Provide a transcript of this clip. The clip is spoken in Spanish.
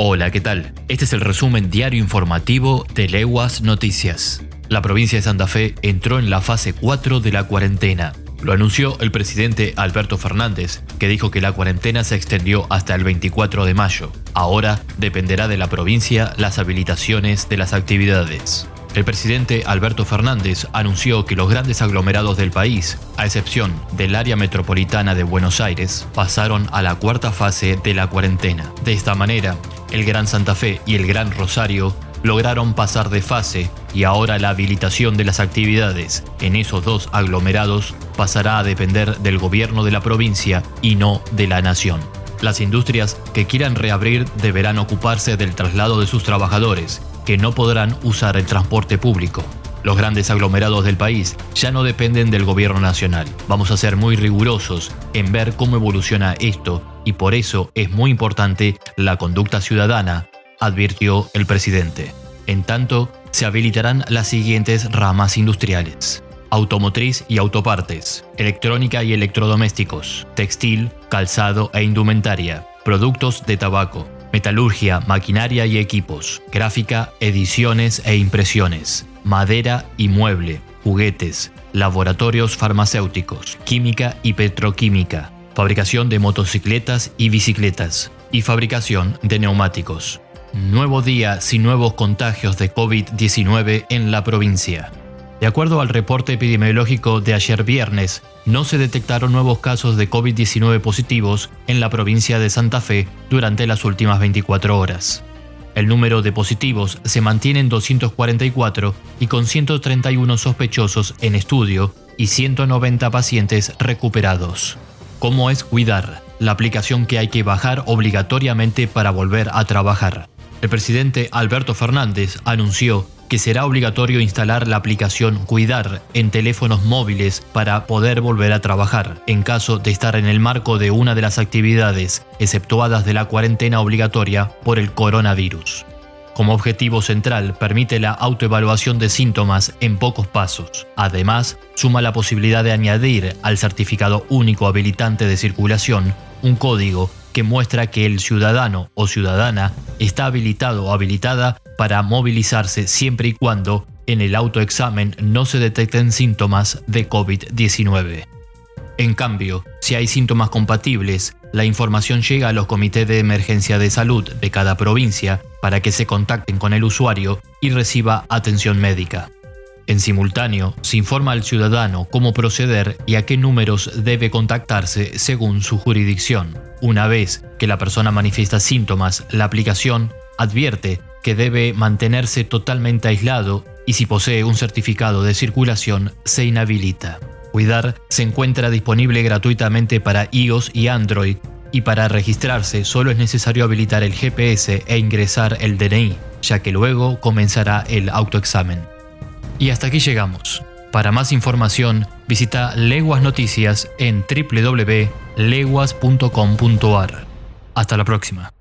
Hola, ¿qué tal? Este es el resumen diario informativo de Leguas Noticias. La provincia de Santa Fe entró en la fase 4 de la cuarentena. Lo anunció el presidente Alberto Fernández, que dijo que la cuarentena se extendió hasta el 24 de mayo. Ahora dependerá de la provincia las habilitaciones de las actividades. El presidente Alberto Fernández anunció que los grandes aglomerados del país, a excepción del área metropolitana de Buenos Aires, pasaron a la cuarta fase de la cuarentena. De esta manera, el Gran Santa Fe y el Gran Rosario lograron pasar de fase y ahora la habilitación de las actividades en esos dos aglomerados pasará a depender del gobierno de la provincia y no de la nación. Las industrias que quieran reabrir deberán ocuparse del traslado de sus trabajadores que no podrán usar el transporte público. Los grandes aglomerados del país ya no dependen del gobierno nacional. Vamos a ser muy rigurosos en ver cómo evoluciona esto y por eso es muy importante la conducta ciudadana, advirtió el presidente. En tanto, se habilitarán las siguientes ramas industriales. Automotriz y autopartes, electrónica y electrodomésticos, textil, calzado e indumentaria, productos de tabaco, metalurgia, maquinaria y equipos, gráfica, ediciones e impresiones, madera y mueble, juguetes, laboratorios farmacéuticos, química y petroquímica, fabricación de motocicletas y bicicletas, y fabricación de neumáticos. Nuevo día sin nuevos contagios de COVID-19 en la provincia. De acuerdo al reporte epidemiológico de ayer viernes, no se detectaron nuevos casos de COVID-19 positivos en la provincia de Santa Fe durante las últimas 24 horas. El número de positivos se mantiene en 244 y con 131 sospechosos en estudio y 190 pacientes recuperados. ¿Cómo es cuidar? La aplicación que hay que bajar obligatoriamente para volver a trabajar. El presidente Alberto Fernández anunció que será obligatorio instalar la aplicación Cuidar en teléfonos móviles para poder volver a trabajar, en caso de estar en el marco de una de las actividades exceptuadas de la cuarentena obligatoria por el coronavirus. Como objetivo central, permite la autoevaluación de síntomas en pocos pasos. Además, suma la posibilidad de añadir al certificado único habilitante de circulación un código que muestra que el ciudadano o ciudadana está habilitado o habilitada para movilizarse siempre y cuando en el autoexamen no se detecten síntomas de COVID-19. En cambio, si hay síntomas compatibles, la información llega a los comités de emergencia de salud de cada provincia para que se contacten con el usuario y reciba atención médica. En simultáneo, se informa al ciudadano cómo proceder y a qué números debe contactarse según su jurisdicción. Una vez que la persona manifiesta síntomas, la aplicación advierte que debe mantenerse totalmente aislado y si posee un certificado de circulación se inhabilita. Cuidar se encuentra disponible gratuitamente para iOS y Android y para registrarse solo es necesario habilitar el GPS e ingresar el DNI, ya que luego comenzará el autoexamen. Y hasta aquí llegamos. Para más información, visita Leguas Noticias en www.leguas.com.ar. Hasta la próxima.